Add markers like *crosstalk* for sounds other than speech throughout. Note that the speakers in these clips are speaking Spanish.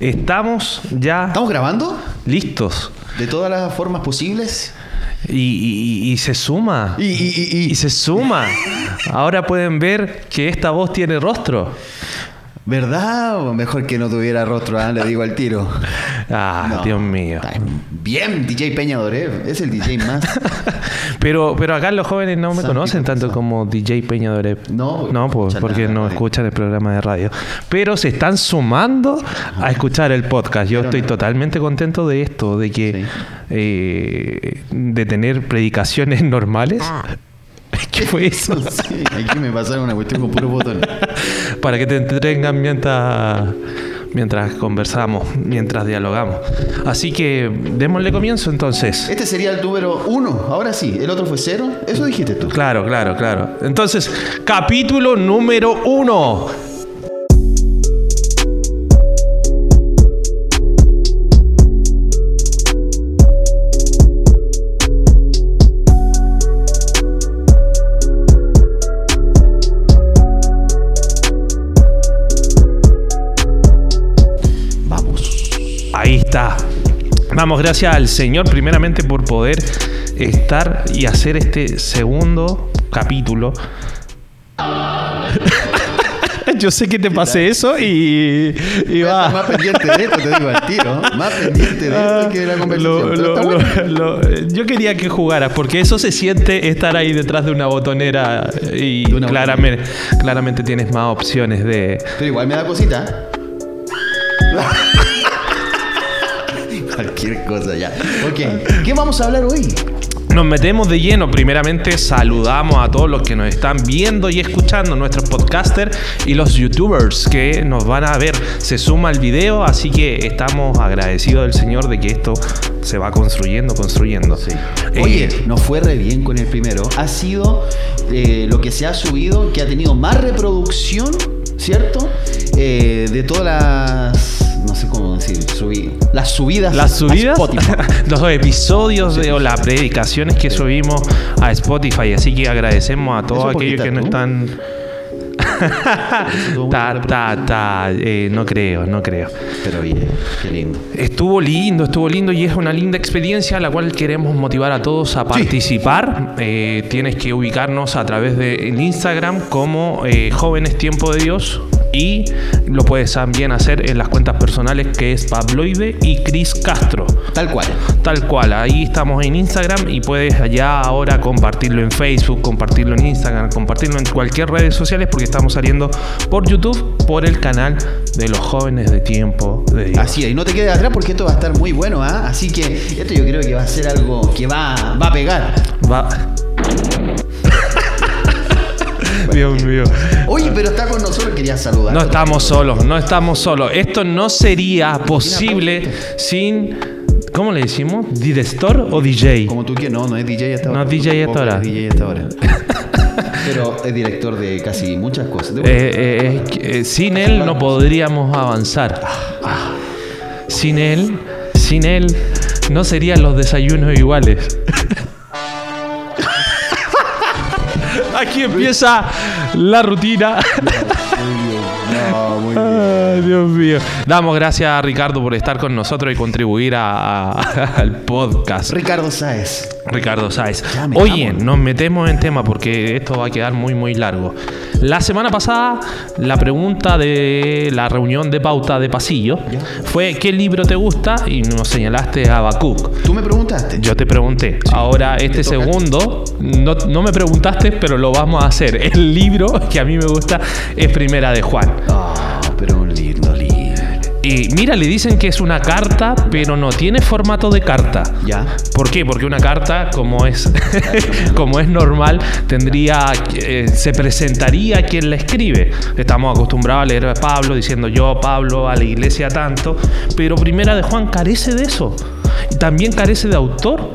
Estamos ya ¿Estamos grabando? listos. De todas las formas posibles. Y, y- y- y se suma. Y se suma. *laughs* Ahora pueden ver que esta voz tiene rostro. ¿Verdad? O mejor que no tuviera rostro, ah? le digo al tiro. Ah, No. Dios mío. Bien, DJ Peña Dorev. Es el DJ más. *laughs* Pero, pero acá los jóvenes no me conocen tanto como DJ Peña Dorep. No, no pues, porque nada, no radio. escuchan el programa de radio. Pero se están sumando a escuchar el podcast. Yo Pero estoy no. totalmente contento de esto, de que Sí. eh, de tener predicaciones *laughs* normales. *laughs* ¿Qué fue eso? *laughs* Sí, aquí me pasaron una cuestión con puros botones. *laughs* Para que te entretengan mientras, mientras conversamos, mientras dialogamos. Así que démosle comienzo entonces. Este sería el número uno. Ahora sí, el otro fue cero. Eso dijiste tú. Claro, claro, claro. Entonces, capítulo número uno. Vamos, gracias al Señor primeramente por poder estar y hacer este segundo capítulo. *laughs* Yo sé que te pasé eso y, va. más pendiente de esto, te digo al tiro. Más pendiente de esto que de la conversación. Lo- lo- lo- bueno. yo quería que jugaras, porque eso se siente estar ahí detrás de una botonera y una claramente, claramente tienes más opciones de... Pero igual me da cosita. Cualquier cosa ya. Ok. ¿Qué vamos a hablar hoy? Nos metemos de lleno. Primeramente saludamos a todos los que nos están viendo y escuchando, nuestros podcasters y los youtubers que nos van a ver. Se suma el video, así que estamos agradecidos del Señor de que esto se va construyendo, construyendo. Eh, Oye, nos fue re bien con el primero. Ha sido eh, lo que se ha subido, que ha tenido más reproducción, ¿cierto? Eh, de todas las. No sé cómo decir. subi- las subidas. Las a subidas, Spotify. *laughs* los episodios de, o las predicaciones que subimos a Spotify. Así que agradecemos a todos ¿Eso porque aquellos que no están. *laughs* ta, ta, ta. Eh, no creo, no creo. Pero bien, qué lindo. Estuvo lindo, estuvo lindo y es una linda experiencia a la cual queremos motivar a todos a participar. Eh, tienes que ubicarnos a través del Instagram como eh, Jóvenes Tiempo de Dios y lo puedes también hacer en las cuentas personales que es Pabloide y Cris Castro. Tal cual. Tal cual, ahí estamos en Instagram y puedes allá ahora compartirlo en Facebook, compartirlo en Instagram, compartirlo en cualquier redes sociales porque estamos saliendo por YouTube, por el canal de los jóvenes de tiempo de Dios. Así es, y no te quedes atrás porque esto va a estar muy bueno, ¿ah? Así que esto yo creo que va a ser algo que va, va a pegar. Va. Dios mío. Oye, pero está con nosotros, quería saludar. No estamos solos, no estamos solos. Esto no sería posible sin. ¿Cómo le decimos? ¿Director o DJ? Como tú quieras, no, no es DJ hasta ahora. No es DJ hasta ahora. DJ hasta ahora. *laughs* Pero es director de casi muchas cosas. Eh, eh, que, eh, sin él no podríamos avanzar. Sin él, sin él, no serían los desayunos iguales. *laughs* Aquí empieza la rutina. No, muy bien. Ay, Dios mío. Damos gracias a Ricardo por estar con nosotros y contribuir a- a- *laughs* al podcast. Ricardo Sáez. Ricardo Sáez. Oye, nos metemos en tema porque esto va a quedar muy, muy largo. La semana pasada, la pregunta de la reunión de pauta de pasillo Ya. fue: ¿qué libro te gusta? Y nos señalaste a Habacuc. Tú me preguntaste. Yo te pregunté. Ahora, este segundo, no, no me preguntaste, pero lo vamos a hacer. El libro *laughs* que a mí me gusta es Primera de Juan. Ah, pero un lindo libro. Y mira, le dicen que es una carta, pero no tiene formato de carta. ¿Ya? ¿Por qué? Porque una carta, como es, *laughs* como es normal, tendría, eh, se presentaría quien la escribe. Estamos acostumbrados a leer a Pablo diciendo yo, Pablo, a la iglesia tanto, pero Primera de Juan carece de eso. Y también carece de autor.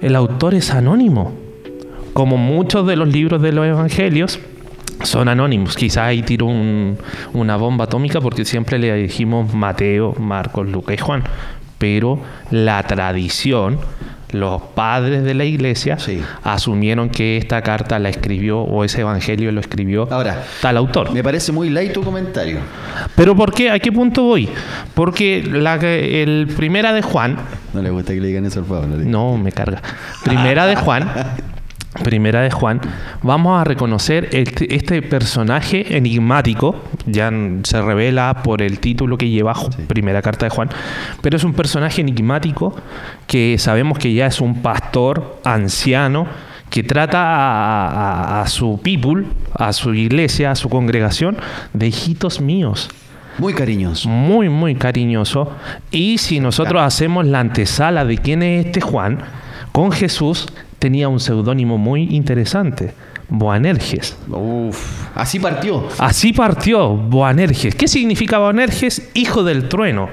El autor es anónimo. Como muchos de los libros de los evangelios, son anónimos. Quizás ahí tiro un- una bomba atómica porque siempre le dijimos Mateo, Marcos, Lucas y Juan. Pero la tradición los padres de la iglesia Sí. asumieron que esta carta la escribió o ese evangelio lo escribió Ahora, tal autor. me parece muy light tu comentario. Pero ¿por qué? ¿A qué punto voy? Porque la, el primera de Juan, No le gusta que le digan eso al Pablo. no me carga, primera de *laughs* Juan, primera de Juan, vamos a reconocer este, este personaje enigmático, ya se revela por el título que lleva primera carta de Juan, pero es un personaje enigmático que sabemos que ya es un pastor anciano que trata a, a- a su people, a su iglesia, a su congregación, de hijitos míos Muy cariñoso. muy, muy cariñoso. Y si nosotros hacemos la antesala de quién es este Juan, con Jesús tenía un seudónimo muy interesante, Boanerges. Uf, así partió. Así partió Boanerges. ¿Qué significa Boanerges? Hijo del trueno.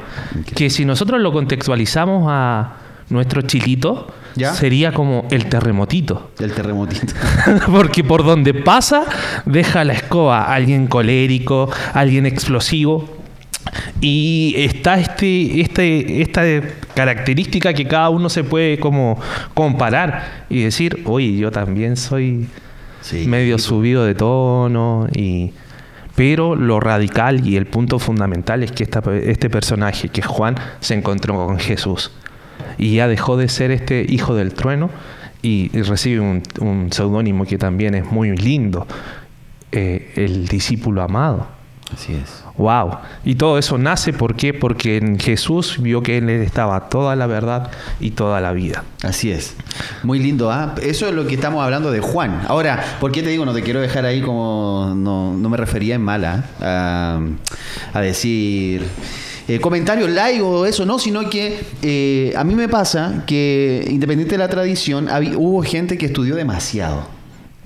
Que si nosotros lo contextualizamos a nuestro chilito, ¿Ya? sería como el terremotito. Del terremotito. *laughs* Porque por donde pasa, deja la escoba. Alguien colérico, alguien explosivo. Y está este, este, esta característica que cada uno se puede como comparar y decir, oye, yo también soy Sí. medio subido de tono y pero lo radical y el punto fundamental es que esta- este personaje que es Juan se encontró con Jesús. Y ya dejó de ser este hijo del trueno y, y recibe un, un seudónimo que también es muy lindo eh, el discípulo amado Así es. Wow. Y todo eso nace ¿por qué? Porque en Jesús vio que en él estaba toda la verdad y toda la vida. Así es. Muy lindo, ¿ah? Eso es lo que estamos hablando de Juan. Ahora, ¿por qué te digo? No te quiero dejar ahí como. No, no me refería en mala a, a decir. eh, comentarios o eso, no, sino que eh, a mí me pasa que, independiente de la tradición, hubo gente que estudió demasiado.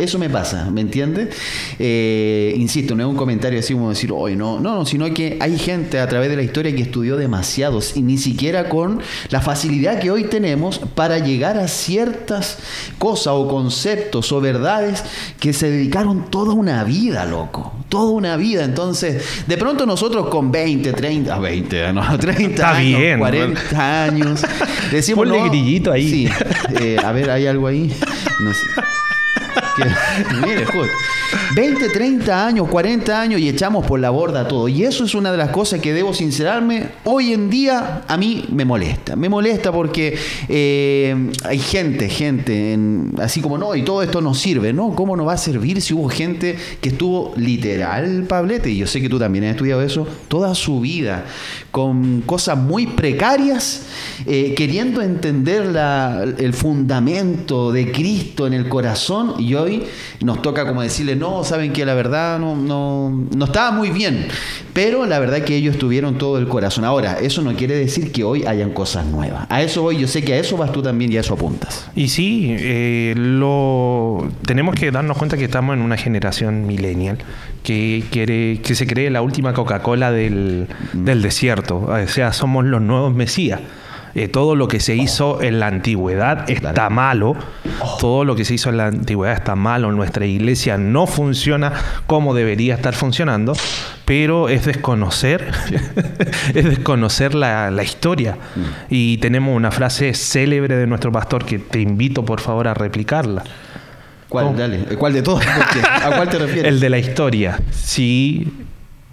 Eso me pasa, ¿me entiendes? Eh, insisto, no es un comentario así como decir, hoy no, no, no, sino que hay gente a través de la historia que estudió demasiado y ni siquiera con la facilidad que hoy tenemos para llegar a ciertas cosas o conceptos o verdades que se dedicaron toda una vida, loco. Toda una vida. Entonces, de pronto nosotros con 20, 30, ah, 20, no, *laughs* 30 Está años, bien, 40 años, *laughs* decimos. Ponle no, grillito ahí. Sí. Eh, a ver, ¿hay algo ahí? No sé. Que- mire, justo. 20, 30 años, 40 años y echamos por la borda todo. Y eso es una de las cosas que debo sincerarme. Hoy en día a mí me molesta. Me molesta porque eh, hay gente, gente, en- así como no, y todo esto nos sirve, ¿no? ¿Cómo nos va a servir si hubo gente que estuvo literal, Pablete? Y yo sé que tú también has estudiado eso, toda su vida, con cosas muy precarias, eh, queriendo entender la- el fundamento de Cristo en el corazón y hoy nos toca como decirle, no, saben que la verdad no, no, no estaba muy bien, pero la verdad que ellos tuvieron todo el corazón. Ahora, eso no quiere decir que hoy hayan cosas nuevas. A eso voy, yo sé que a eso vas tú también y a eso apuntas. Y sí, eh, lo tenemos que darnos cuenta que estamos en una generación millennial que quiere que se cree la última Coca-Cola del, del desierto. O sea, somos los nuevos Mesías. Eh, todo lo que se hizo en la antigüedad está malo. Todo lo que se hizo en la antigüedad está malo. Nuestra iglesia no funciona como debería estar funcionando. Pero es desconocer, *laughs* es desconocer la, la historia. Y tenemos una frase célebre de nuestro pastor que te invito por favor a replicarla. ¿Cuál, dale, ¿cuál de todos? ¿A cuál te *laughs* refieres? El de la historia. Si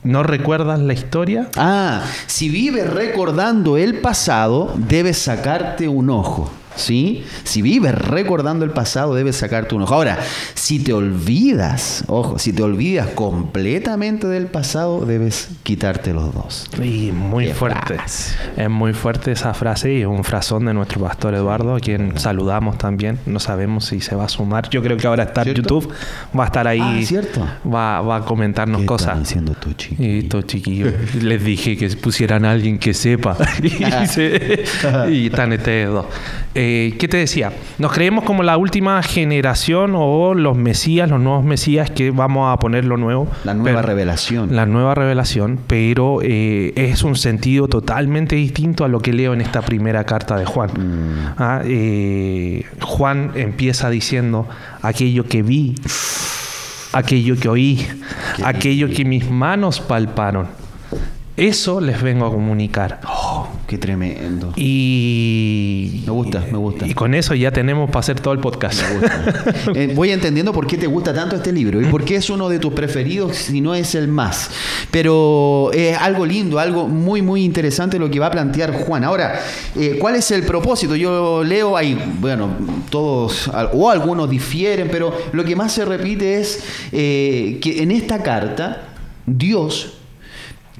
no recuerdas la historia, Ah, si vives recordando el pasado, debes sacarte un ojo. ¿Sí? Si vives recordando el pasado, debes sacarte un ojo. Ahora, si te olvidas, ojo, si te olvidas completamente del pasado, debes quitarte los dos. y muy Qué fuerte. frase. Es muy fuerte esa frase y es un frasón de nuestro pastor Eduardo, a quien saludamos también. No sabemos si se va a sumar. Yo creo que ahora está en. YouTube. Va a estar ahí. Ah, ¿cierto? Va, va a comentarnos ¿Qué cosas. están haciendo tú? Y chiquillos, *laughs* les dije que pusieran a alguien que sepa. *laughs* y, se- *laughs* y están ustedes dos. Eh, ¿Qué te decía? Nos creemos como la última generación o los mesías, los nuevos mesías que vamos a poner lo nuevo. La nueva Pero- revelación. La nueva revelación, pero eh, es un sentido totalmente distinto a lo que leo en esta primera carta de Juan. Mm. Ah, eh, Juan empieza diciendo aquello que vi, aquello que oí, aquello que mis manos palparon. Eso les vengo a comunicar. Qué tremendo. Y. Me gusta, me gusta. Y con eso ya tenemos para hacer todo el podcast. Me gusta. *laughs* Eh, voy entendiendo por qué te gusta tanto este libro y por qué es uno de tus preferidos, si no es el más. Pero es algo lindo, algo muy, muy interesante lo que va a plantear Juan. Ahora, eh, ¿cuál es el propósito? Yo leo ahí, bueno, todos o algunos difieren, pero lo que más se repite es eh, que en esta carta Dios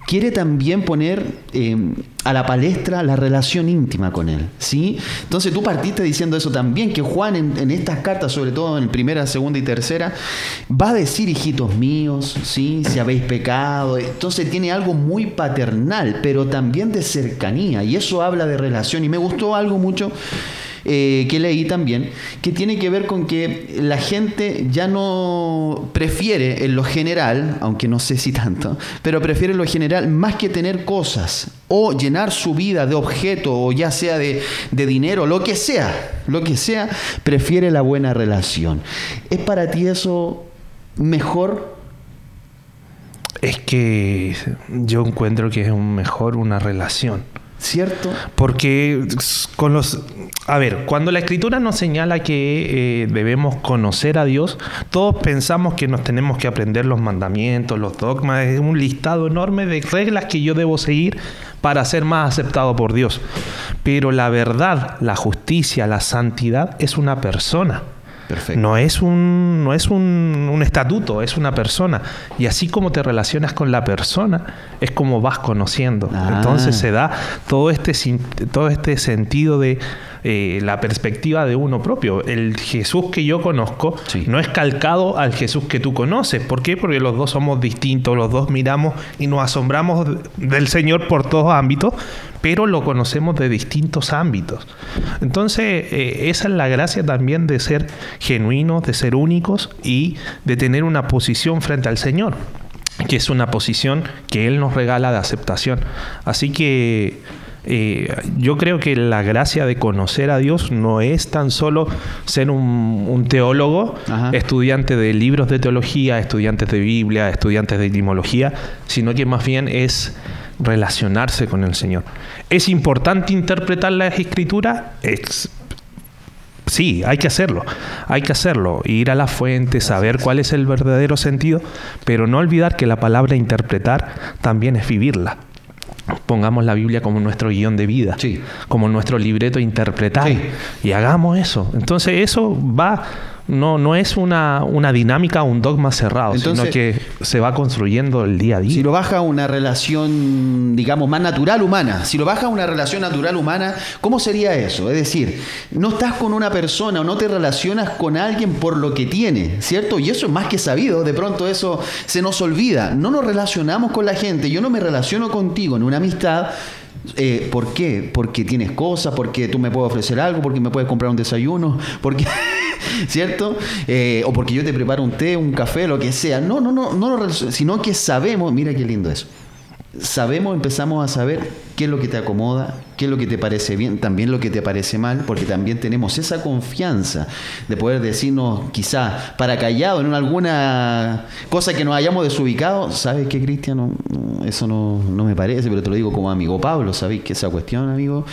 quiere también poner eh, a la palestra la relación íntima con Él. ¿sí? Entonces tú partiste diciendo eso también, que Juan en, estas cartas, sobre todo en primera, segunda y tercera, va a decir, hijitos míos, ¿sí? si habéis pecado. Entonces tiene algo muy paternal, pero también de cercanía, y eso habla de relación. Y me gustó algo mucho eh, que leí también, que tiene que ver con que la gente ya no prefiere en lo general, aunque no sé si tanto, pero prefiere en lo general más que tener cosas o llenar su vida de objeto o ya sea de, de dinero, lo que sea, lo que sea, prefiere la buena relación. ¿Es para ti eso mejor? Es que yo encuentro que es mejor una relación. ¿Cierto? Porque con los... A ver, cuando la escritura nos señala que eh, debemos conocer a Dios, todos pensamos que nos tenemos que aprender los mandamientos, los dogmas, es un listado enorme de reglas que yo debo seguir para ser más aceptado por Dios. Pero la verdad, la justicia, la santidad es una persona. No es, un, no es un, estatuto, es una persona. Y así como te relacionas con la persona, es como vas conociendo. Ah. Entonces se da todo este, todo este sentido de eh, la perspectiva de uno propio. El Jesús que yo conozco no es calcado al Jesús que tú conoces. ¿Por qué? Porque los dos somos distintos, los dos miramos y nos asombramos del Señor por todos ámbitos, pero lo conocemos de distintos ámbitos. Entonces, eh, esa es la gracia también de ser genuinos, de ser únicos y de tener una posición frente al Señor que es una posición que Él nos regala de aceptación. Así que eh, yo creo que la gracia de conocer a Dios no es tan solo ser un, teólogo, estudiante de libros de teología, estudiantes de Biblia, estudiantes de etimología, sino que más bien es relacionarse con el Señor. ¿Es importante interpretar las escrituras? Sí, hay que hacerlo, hay que hacerlo, ir a la fuente, saber cuál es el verdadero sentido, pero no olvidar que la palabra interpretar también es vivirla. Pongamos la Biblia como nuestro guion de vida, como nuestro libreto interpretar y hagamos eso. Entonces eso va no, no es una, una dinámica, un dogma cerrado, sino que se va construyendo el día a día. Si lo baja una relación, digamos, más natural humana, si lo baja una relación natural humana, ¿cómo sería eso? Es decir, no estás con una persona o no te relacionas con alguien por lo que tiene, ¿cierto? Y eso es más que sabido, de pronto eso se nos olvida. No nos relacionamos con la gente, yo no me relaciono contigo en una amistad eh, ¿Por qué? Porque tienes cosas, porque tú me puedes ofrecer algo, porque me puedes comprar un desayuno, porque, *laughs* ¿cierto? Eh, o porque yo te preparo un té, un café, lo que sea. No, no, no, no, sino que sabemos, mira qué lindo eso. Sabemos, empezamos a saber qué es lo que te acomoda, qué es lo que te parece bien, también lo que te parece mal, porque también tenemos esa confianza de poder decirnos quizá para callado en alguna cosa que nos hayamos desubicado, ¿sabes qué, Cristian? eso no, me parece, pero te lo digo como amigo Pablo, ¿sabéis que esa cuestión, amigo?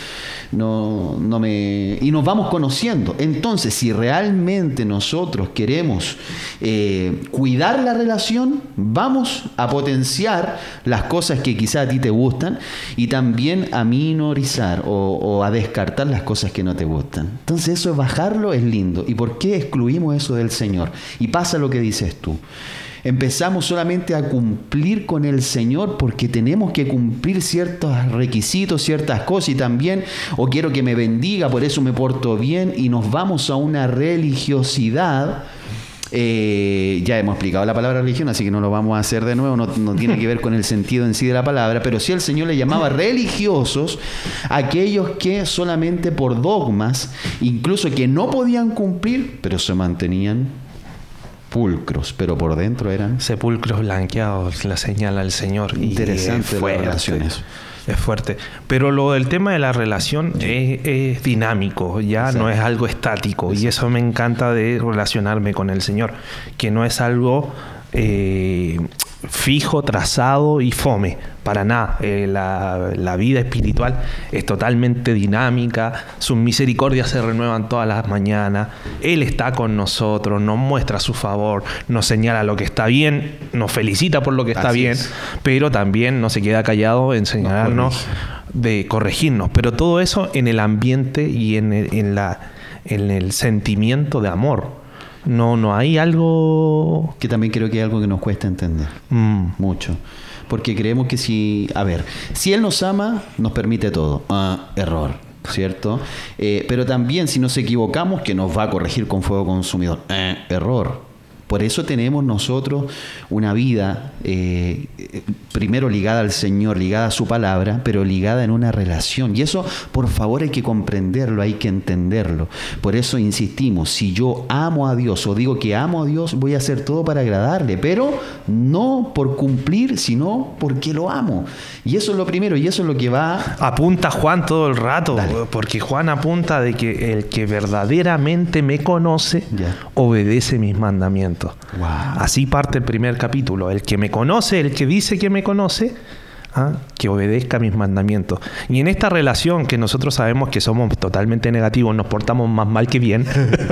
No, no me... Y nos vamos conociendo. Entonces, si realmente nosotros queremos eh, cuidar la relación, vamos a potenciar las cosas que quizá a ti te gustan y también a minorizar o, a descartar las cosas que no te gustan. Entonces eso es bajarlo, es lindo. ¿Y por qué excluimos eso del Señor? Y pasa lo que dices tú empezamos solamente a cumplir con el Señor porque tenemos que cumplir ciertos requisitos, ciertas cosas y también, o quiero que me bendiga, por eso me porto bien y nos vamos a una religiosidad eh, ya hemos explicado la palabra religión, así que no lo vamos a hacer de nuevo, no, tiene que ver con el sentido en sí de la palabra, pero sí el Señor le llamaba religiosos aquellos que solamente por dogmas, incluso que no podían cumplir, pero se mantenían pulcros, pero por dentro eran sepulcros blanqueados, la señala el Señor. Interesante las relaciones es fuerte. Pero lo del tema de la relación es, dinámico, ya no es algo estático. Y eso me encanta de relacionarme con el Señor, que no es algo... Eh, fijo, trazado y fome. Para nada. Eh, la, la, vida espiritual es totalmente dinámica. Sus misericordias se renuevan todas las mañanas. Él está con nosotros, nos muestra su favor, nos señala lo que está bien, nos felicita por lo que está bien, pero también no se queda callado en señalarnos, de corregirnos. Pero todo eso en el ambiente y en en la, en el sentimiento de amor no, no hay algo... Que también creo que hay algo que nos cuesta entender. Mm. Mucho. Porque creemos que si, a ver, si Él nos ama, nos permite todo. Ah, error. ¿Cierto? Eh, pero también si nos equivocamos, que nos va a corregir con fuego consumidor. Eh, error. Por eso tenemos nosotros una vida eh, primero ligada al Señor, ligada a su palabra, pero ligada en una relación. Y eso, por favor, hay que comprenderlo, hay que entenderlo. Por eso insistimos, si yo amo a Dios o digo que amo a Dios, voy a hacer todo para agradarle, pero no por cumplir, sino porque lo amo. Y eso es lo primero, y eso es lo que va... Apunta Juan todo el rato, porque Juan apunta de que el que verdaderamente me conoce, obedece mis mandamientos. Así parte el primer capítulo. El que me conoce, el que dice que me conoce, ¿ah? que obedezca mis mandamientos. Y en esta relación que nosotros sabemos que somos totalmente negativos, nos portamos más mal que bien,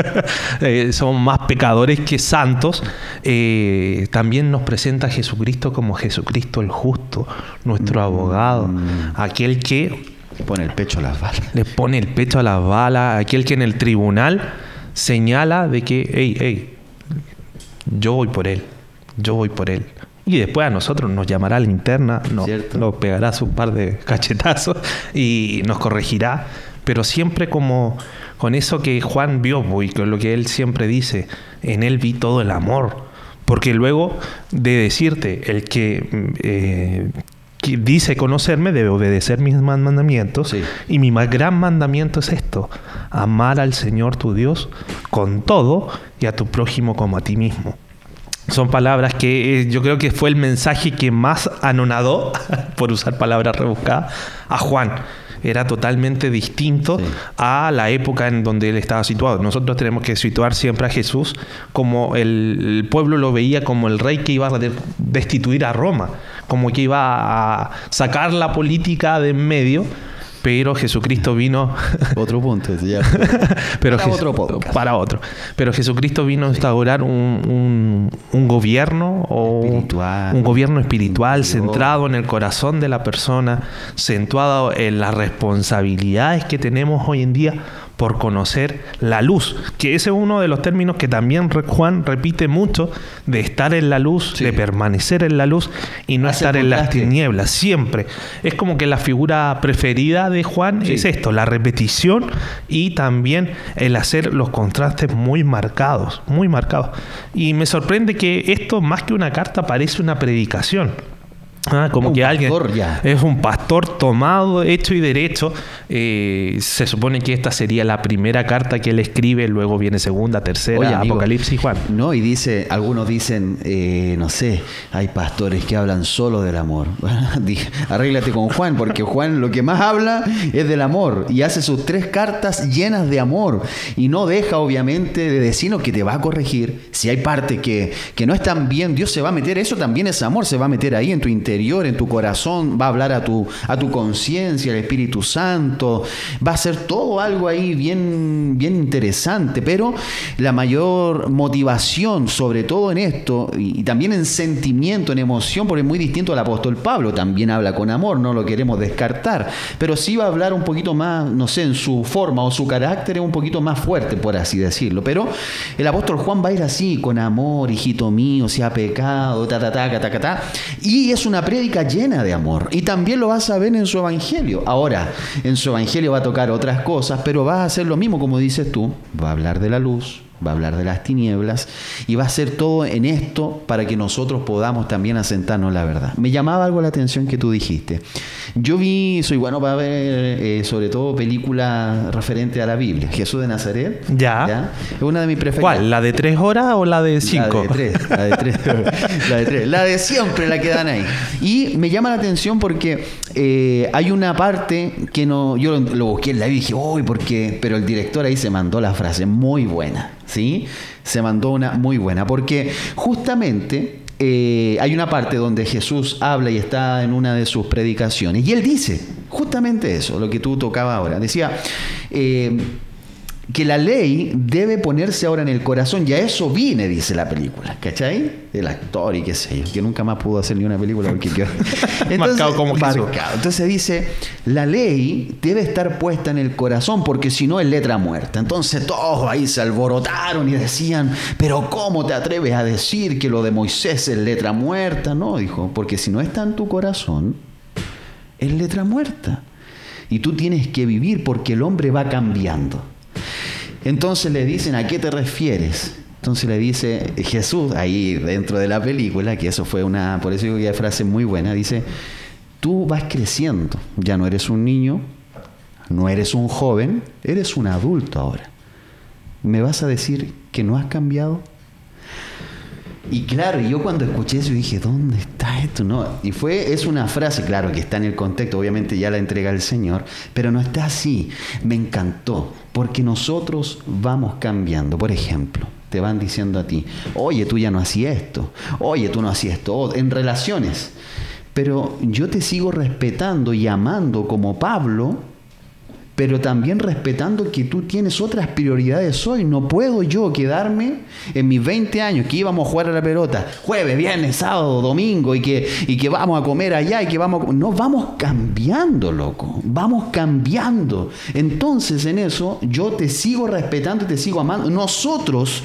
*laughs* eh, somos más pecadores que santos, eh, también nos presenta a Jesucristo como Jesucristo el justo, nuestro mm. abogado, aquel que... Le pone el pecho a las balas. Le pone el pecho a las balas, aquel que en el tribunal señala de que, hey, hey, yo voy por él, yo voy por él. Y después a nosotros nos llamará la interna, nos, nos pegará su par de *laughs* cachetazos y nos corregirá, pero siempre como con eso que Juan vio y con lo que él siempre dice, en él vi todo el amor. Porque luego de decirte, el que, eh, dice conocerme debe obedecer mis mandamientos. Y mi más gran mandamiento es esto, amar al Señor tu Dios con todo y a tu prójimo como a ti mismo. Son palabras que eh, yo creo que fue el mensaje que más anonadó, *laughs* por usar palabras rebuscadas, a Juan. Era totalmente distinto a la época en donde él estaba situado. Nosotros tenemos que situar siempre a Jesús como el pueblo lo veía como el rey que iba a destituir a Roma, como que iba a sacar la política de en medio pero Jesucristo vino... *laughs* otro punto, ya. *laughs* pero para otro podcast. Para otro. Pero Jesucristo vino a instaurar un, un, gobierno o un gobierno espiritual centrado en el corazón de la persona, centrado en las responsabilidades que tenemos hoy en día por conocer la luz, que ese es uno de los términos que también Juan repite mucho, de estar en la luz, de permanecer en la luz y no estar en las tinieblas, siempre. Es como que la figura preferida de Juan es esto, la repetición y también el hacer los contrastes muy marcados, muy marcados. Y me sorprende que esto, más que una carta, parece una predicación. Ah, como que alguien es un pastor tomado, hecho y derecho. Eh, se supone que esta sería la primera carta que él escribe, luego viene segunda, tercera, Apocalipsis Juan. No, y dice, algunos dicen, eh, no sé, hay pastores que hablan solo del amor. *laughs* Arréglate con Juan, porque Juan lo que más habla es del amor y hace sus tres cartas llenas de amor y no deja obviamente de decirnos que te va a corregir. Si hay parte que, que no están bien, Dios se va a meter, eso también es amor, se va a meter ahí en tu interior en tu corazón, va a hablar a tu, a tu conciencia, el Espíritu Santo, va a ser todo algo ahí bien, bien interesante, pero la mayor motivación, sobre todo en esto, y, también en sentimiento, en emoción, porque es muy distinto al apóstol Pablo, también habla con amor, no lo queremos descartar, pero sí va a hablar un poquito más, no sé, en su forma o su carácter es un poquito más fuerte, por así decirlo, pero el apóstol Juan va a ir así, con amor, hijito mío, si ha pecado, ta, ta, ta, ta, ta, ta, y es una prédica llena de amor. Y también lo vas a ver en su evangelio. Ahora, en su evangelio va a tocar otras cosas, pero va a hacer lo mismo como dices tú. Va a hablar de la luz, va a hablar de las tinieblas y va a hacer todo en esto para que nosotros podamos también asentarnos la verdad. Me llamaba algo la atención que tú dijiste. Yo vi, soy bueno para ver eh, sobre todo películas referentes a la Biblia. Jesús de Nazaret. Ya. Es una de mis preferidas. ¿Cuál? ¿La de tres horas o la de cinco? La de tres. La de tres. *laughs* la de tres. La de siempre la que dan ahí. Y me llama la atención porque eh, hay una parte que no. Yo lo, busqué en la Biblia y dije, uy, ¿por qué? Pero el director ahí se mandó la frase muy buena. ¿Sí? Se mandó una muy buena. Porque justamente eh, hay una parte donde Jesús habla y está en una de sus predicaciones. Y él dice justamente eso, lo que tú tocabas ahora. Decía, eh, que la ley debe ponerse ahora en el corazón. Y a eso vine, dice la película. ¿Cachai? El actor y qué sé yo, que nunca más pudo hacer ni una película porque *laughs* Entonces, marcado como marcado. Entonces dice, la ley debe estar puesta en el corazón porque si no es letra muerta. Entonces todos ahí se alborotaron y decían, pero ¿cómo te atreves a decir que lo de Moisés es letra muerta? No, dijo, porque si no está en tu corazón, es letra muerta. Y tú tienes que vivir porque el hombre va cambiando. Entonces le dicen, ¿a qué te refieres? Entonces le dice Jesús, ahí dentro de la película, que eso fue una, por eso digo que frase muy buena, dice, tú vas creciendo, ya no eres un niño, no eres un joven, eres un adulto ahora. ¿Me vas a decir que no has cambiado? Y claro, yo cuando escuché eso dije, ¿dónde está esto? No, y fue, es una frase, claro, que está en el contexto, obviamente ya la entrega el Señor, pero no está así. Me encantó, porque nosotros vamos cambiando. Por ejemplo, te van diciendo a ti, oye, tú ya no hacías esto, oye, tú no hacías esto, en relaciones. Pero yo te sigo respetando y amando como Pablo, pero también respetando que tú tienes otras prioridades hoy. No puedo yo quedarme en mis 20 años que íbamos a jugar a la pelota, jueves, viernes, sábado, domingo, y que, y que vamos a comer allá y que vamos a... No, vamos cambiando, loco. Vamos cambiando. Entonces en eso yo te sigo respetando y te sigo amando. Nosotros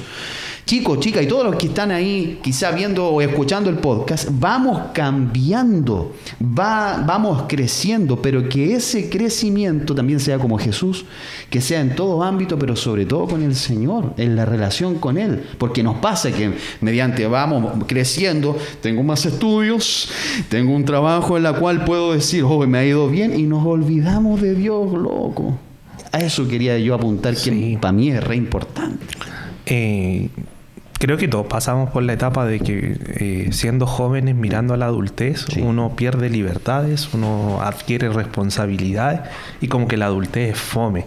chicos, chicas y todos los que están ahí quizá viendo o escuchando el podcast, vamos cambiando, va, vamos creciendo, pero que ese crecimiento también sea como Jesús, que sea en todo ámbito, pero sobre todo con el Señor, en la relación con Él, porque nos pasa que mediante vamos creciendo, tengo más estudios, tengo un trabajo en la cual puedo decir, oh, me ha ido bien y nos olvidamos de Dios, loco. A eso quería yo apuntar, que para mí es re importante. Eh, creo que todos pasamos por la etapa de que eh, siendo jóvenes, mirando a la adultez, uno pierde libertades, uno adquiere responsabilidades y como que la adultez es fome.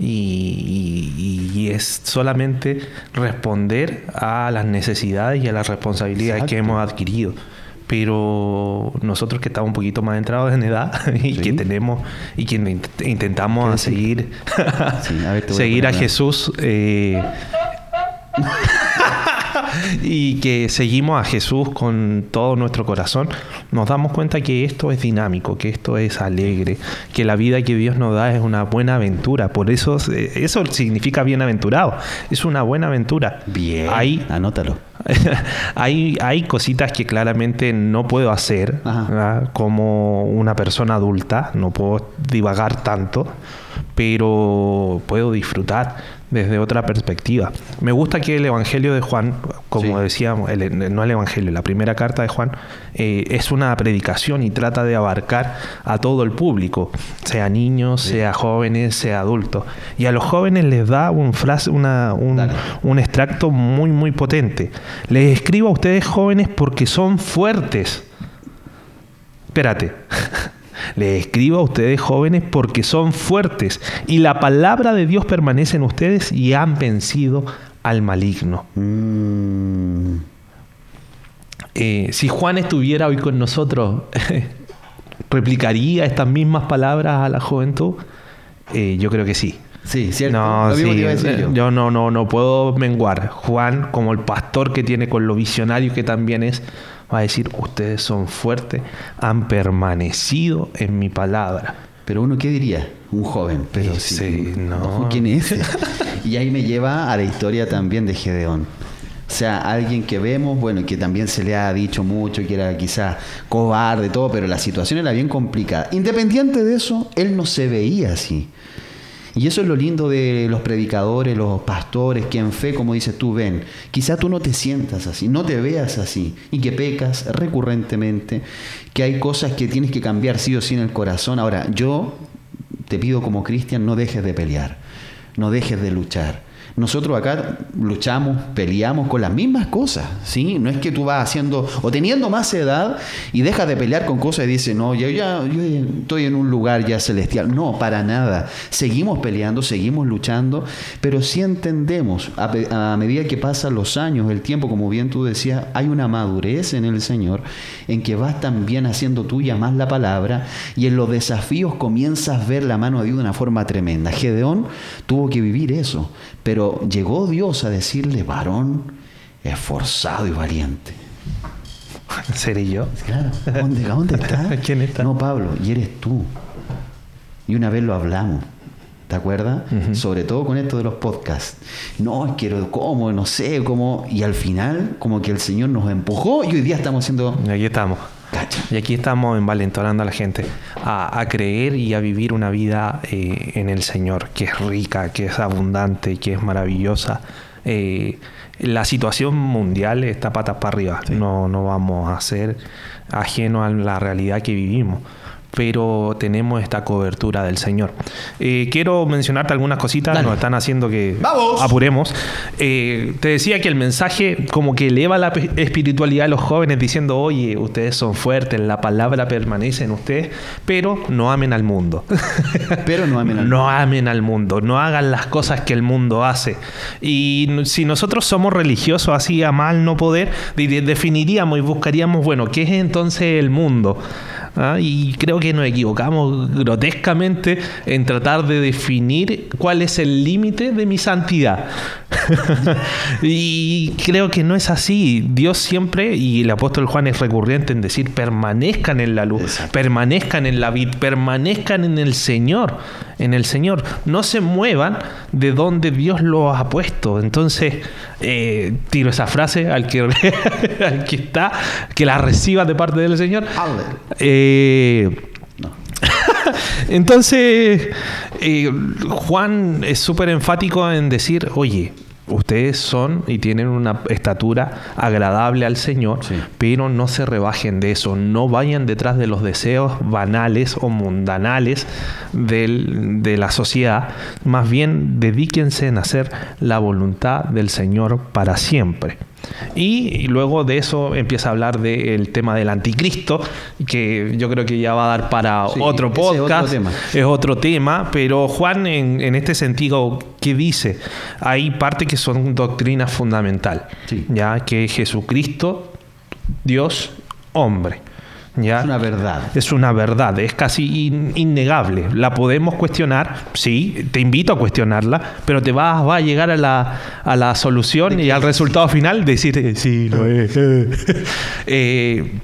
Y, es solamente responder a las necesidades y a las responsabilidades que hemos adquirido. Pero nosotros que estamos un poquito más entrados en edad *laughs* y que tenemos y que intentamos seguir, *laughs* seguir a Jesús. Eh, *laughs* y que seguimos a Jesús con todo nuestro corazón, nos damos cuenta que esto es dinámico, que esto es alegre, que la vida que Dios nos da es una buena aventura. Por eso eso significa bienaventurado. Es una buena aventura. Bien. Ahí, anótalo. *laughs* hay, hay cositas que claramente no puedo hacer como una persona adulta, no puedo divagar tanto, pero puedo disfrutar desde otra perspectiva. Me gusta que el Evangelio de Juan, como decíamos, no el Evangelio, la primera carta de Juan, eh, es una predicación y trata de abarcar a todo el público, sea niños, sea jóvenes, sea adultos. Y a los jóvenes les da un, frase, una, un, un extracto muy, muy potente. Les escribo a ustedes jóvenes porque son fuertes. Espérate. Le escribo a ustedes jóvenes porque son fuertes y la palabra de Dios permanece en ustedes y han vencido al maligno. Mm. Eh, si Juan estuviera hoy con nosotros, *laughs* ¿replicaría estas mismas palabras a la juventud? Eh, yo creo que sí. Sí, cierto. No, yo. no, no, no puedo menguar. Juan, como el pastor que tiene con lo visionario que también es, va a decir, ustedes son fuertes, han permanecido en mi palabra. Pero uno, ¿qué diría? Un joven, pero sí, no. ¿Quién es? *laughs* y ahí me lleva a la historia también de Gedeón. O sea, alguien que vemos, bueno, que también se le ha dicho mucho, que era quizás cobarde, todo, pero la situación era bien complicada. Independiente de eso, él no se veía así. Y eso es lo lindo de los predicadores, los pastores, que en fe, como dices tú, ven, quizá tú no te sientas así, no te veas así, y que pecas recurrentemente, que hay cosas que tienes que cambiar sí o sí en el corazón. Ahora, yo te pido como cristian, no dejes de pelear, no dejes de luchar. Nosotros acá luchamos, peleamos con las mismas cosas, ¿sí? No es que tú vas haciendo o teniendo más edad y dejas de pelear con cosas y dices, no, yo ya estoy en un lugar ya celestial. No, para nada. Seguimos peleando, seguimos luchando, pero sí entendemos, a, a medida que pasan los años, el tiempo, como bien tú decías, hay una madurez en el Señor en que vas también haciendo tuya más la palabra y en los desafíos comienzas a ver la mano de Dios de una forma tremenda. Gedeón tuvo que vivir eso pero llegó Dios a decirle, varón esforzado y valiente. *laughs* ¿Seré yo? Claro. ¿Dónde, ¿Dónde está? *laughs* ¿Quién está? No, Pablo, y eres tú. Y una vez lo hablamos. ¿Te acuerdas? Sobre todo con esto de los podcasts. No, que cómo, no sé, cómo. Y al final, como que el Señor nos empujó y hoy día estamos haciendo. Aquí estamos. Y aquí estamos envalentonando a la gente a, creer y a vivir una vida eh, en el Señor, que es rica, que es abundante, que es maravillosa. Eh, la situación mundial está patas para arriba. No, no vamos a ser ajenos a la realidad que vivimos pero tenemos esta cobertura del Señor. Eh, quiero mencionarte algunas cositas, nos están haciendo que apuremos. Eh, te decía que el mensaje como que eleva la espiritualidad de los jóvenes diciendo, oye, ustedes son fuertes, la palabra permanece en ustedes, pero no amen al mundo. *laughs* pero no amen al mundo. No amen al mundo, no hagan las cosas que el mundo hace. Y si nosotros somos religiosos así a mal no poder, definiríamos y buscaríamos, bueno, ¿qué es entonces el mundo? ¿Ah? y creo que nos equivocamos grotescamente en tratar de definir cuál es el límite de mi santidad. *laughs* y creo que no es así. Dios siempre, y el apóstol Juan es recurrente en decir, permanezcan en la luz, permanezcan en la vida, permanezcan en el Señor, en el Señor. No se muevan de donde Dios los ha puesto. Entonces, eh, tiro esa frase al que, *laughs* al que está, que la reciba de parte del Señor. Eh, *laughs* entonces, eh, Juan es súper enfático en decir, oye, ustedes son y tienen una estatura agradable al Señor, pero no se rebajen de eso, no vayan detrás de los deseos banales o mundanales de la sociedad, más bien dedíquense en hacer la voluntad del Señor para siempre. Y, luego de eso empieza a hablar del tema del anticristo, que yo creo que ya va a dar para otro podcast. Es otro, tema. pero Juan en, este sentido, ¿qué dice? Hay partes que son doctrina fundamental, ya que Jesucristo, Dios, hombre. Es una verdad. Es una verdad, es casi innegable. La podemos cuestionar, sí, te invito a cuestionarla, pero te vas, va a llegar a la, a la solución y al resultado final decir, eh, sí, lo es. *laughs* Eh,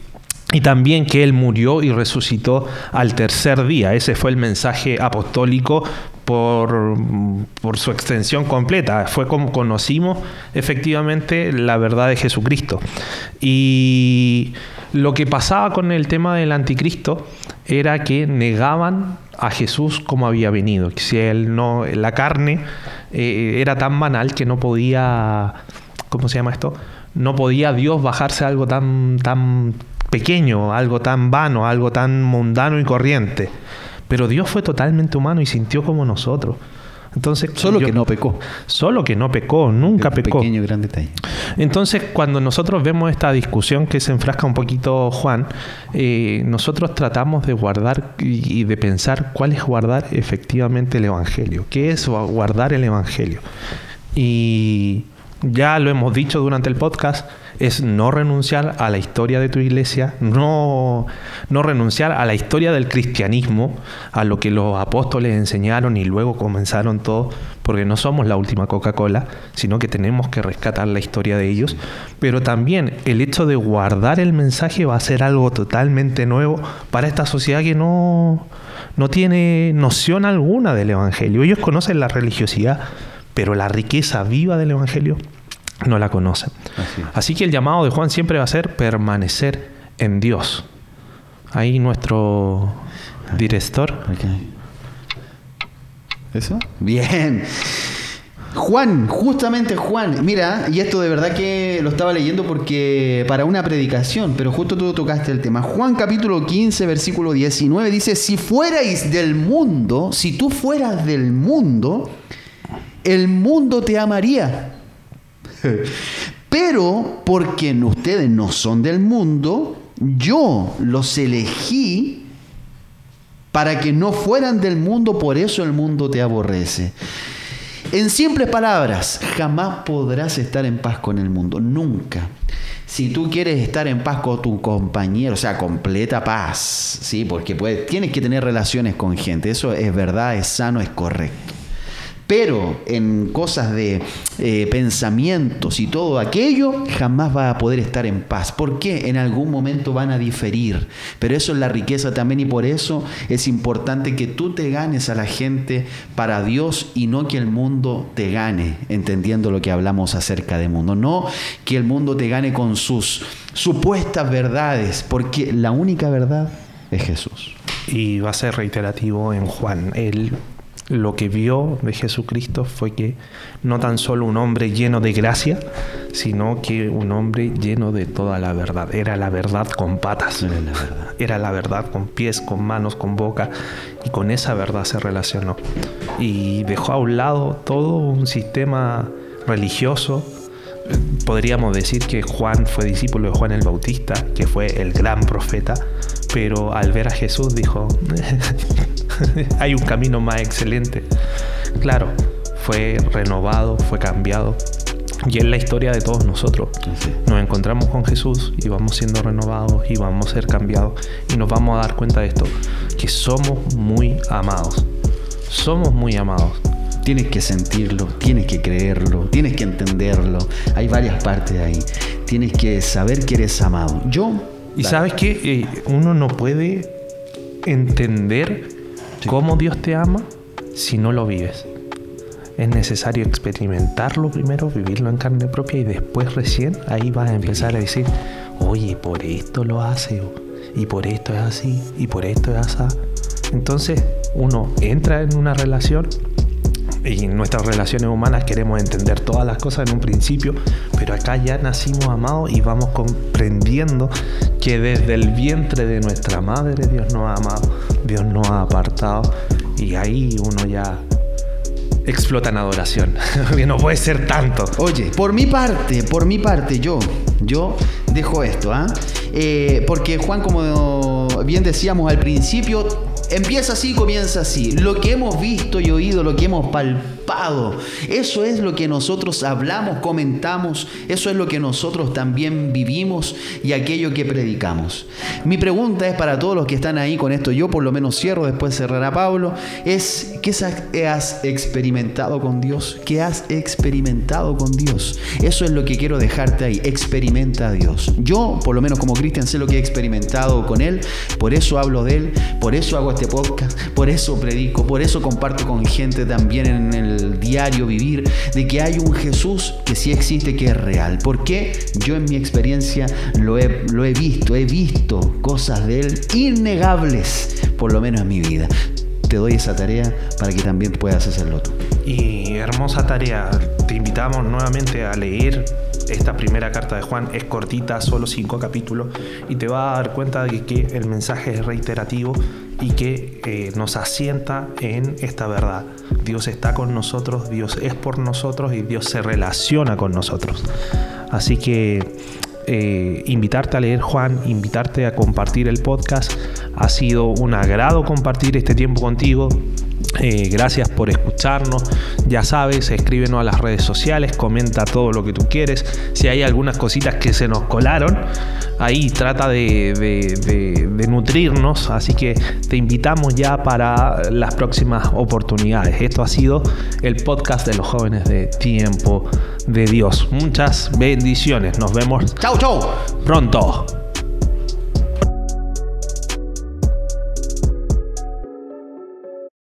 y también que Él murió y resucitó al tercer día. Ese fue el mensaje apostólico por, su extensión completa. Fue como conocimos efectivamente la verdad de Jesucristo. Y lo que pasaba con el tema del anticristo era que negaban a Jesús como había venido. Si él no, la carne eh, era tan banal que no podía, ¿cómo se llama esto? No podía Dios bajarse a algo tan, tan pequeño, algo tan vano, algo tan mundano y corriente. Pero Dios fue totalmente humano y sintió como nosotros. Entonces, solo que no pecó. Solo que no pecó, nunca pecó. Pequeño gran detalle. Entonces, cuando nosotros vemos esta discusión que se enfrasca un poquito Juan, eh, nosotros tratamos de guardar y de pensar cuál es guardar efectivamente el Evangelio. ¿Qué es guardar el Evangelio? Y ya lo hemos dicho durante el podcast, es no renunciar a la historia de tu iglesia, no, no renunciar a la historia del cristianismo, a lo que los apóstoles enseñaron y luego comenzaron todo, porque no somos la última Coca-Cola, sino que tenemos que rescatar la historia de ellos. Pero también el hecho de guardar el mensaje va a ser algo totalmente nuevo para esta sociedad que no, no tiene noción alguna del Evangelio. Ellos conocen la religiosidad, pero la riqueza viva del Evangelio no la conocen. Así. que el llamado de Juan siempre va a ser permanecer en Dios. Ahí nuestro director. ¿Eso? Bien. Juan, justamente Juan, mira, y esto de verdad que lo estaba leyendo porque para una predicación, pero justo tú tocaste el tema. Juan capítulo 15, versículo 19 dice, si fuerais del mundo, si tú fueras del mundo, el mundo te amaría. *laughs* Pero porque ustedes no son del mundo, yo los elegí para que no fueran del mundo, por eso el mundo te aborrece. En simples palabras, jamás podrás estar en paz con el mundo, nunca. Si tú quieres estar en paz con tu compañero, o sea, completa paz, ¿sí? Porque tienes que tener relaciones con gente, eso es verdad, es sano, es correcto. Pero en cosas de eh, pensamientos y todo aquello, jamás va a poder estar en paz. ¿Por qué? En algún momento van a diferir. Pero eso es la riqueza también y por eso es importante que tú te ganes a la gente para Dios y no que el mundo te gane, entendiendo lo que hablamos acerca del mundo. No que el mundo te gane con sus supuestas verdades, porque la única verdad es Jesús. Y va a ser reiterativo en Juan. Él lo que vio de Jesucristo fue que no tan solo un hombre lleno de gracia, sino que un hombre lleno de toda la verdad. Era la verdad con patas. Era la verdad, Era la verdad con pies, con manos, con boca. Y con esa verdad se relacionó. Y dejó a un lado todo un sistema religioso. Podríamos decir que Juan fue discípulo de Juan el Bautista, que fue el gran profeta, pero al ver a Jesús dijo, *laughs* *laughs* hay un camino más excelente. Claro, fue renovado, fue cambiado. Y es la historia de todos nosotros. Nos encontramos con Jesús y vamos siendo renovados y vamos a ser cambiados y nos vamos a dar cuenta de esto, que somos muy amados. Somos muy amados. Tienes que sentirlo, tienes que creerlo, tienes que entenderlo. Hay varias partes ahí. Tienes que saber que eres amado. Yo... Y sabes que eh, uno no puede entender cómo Dios te ama si no lo vives. Es necesario experimentarlo primero, vivirlo en carne propia y después recién ahí vas a empezar a decir, oye, por esto lo hace, y por esto es así, y por esto es así. Entonces uno entra en una relación y en nuestras relaciones humanas queremos entender todas las cosas en un principio, pero acá ya nacimos amados y vamos comprendiendo que desde el vientre de nuestra madre Dios nos ha amado, Dios nos ha apartado y ahí uno ya explota en adoración. *laughs* que no puede ser tanto. Oye, por mi parte, por mi parte, yo, yo dejo esto, ¿ah? Eh, porque Juan, como bien decíamos al principio, empieza así, comienza así. Lo que hemos visto y oído, lo que hemos palpado, eso es lo que nosotros hablamos, comentamos, eso es lo que nosotros también vivimos y aquello que predicamos. Mi pregunta es para todos los que están ahí con esto, yo por lo menos cierro, después cerrará Pablo, es ¿qué has experimentado con Dios? ¿Qué has experimentado con Dios? Eso es lo que quiero dejarte ahí, experimenta a Dios. Yo, por lo menos como cristian, sé lo que he experimentado con Él, por eso hablo de Él, por eso hago este podcast, por eso predico, por eso comparto con gente también en el diario vivir, de que hay un Jesús que sí existe, que es real. Porque yo en mi experiencia lo he, lo he visto, he visto cosas de Él innegables, por lo menos en mi vida. Te doy esa tarea para que también puedas hacerlo tú. Y hermosa tarea, te invitamos nuevamente a leer esta primera carta de Juan es cortita, solo cinco capítulos, y te va a dar cuenta de que el mensaje es reiterativo y que eh, nos asienta en esta verdad. Dios está con nosotros, Dios es por nosotros y Dios se relaciona con nosotros. Así que eh, invitarte a leer Juan, invitarte a compartir el podcast. Ha sido un agrado compartir este tiempo contigo. Eh, gracias por escucharnos. Ya sabes, escríbenos a las redes sociales, comenta todo lo que tú quieres. Si hay algunas cositas que se nos colaron, ahí trata de, nutrirnos. Así que te invitamos ya para las próximas oportunidades. Esto ha sido el podcast de los jóvenes de Tiempo de Dios. Muchas bendiciones. Nos vemos. Chau, chau. Pronto.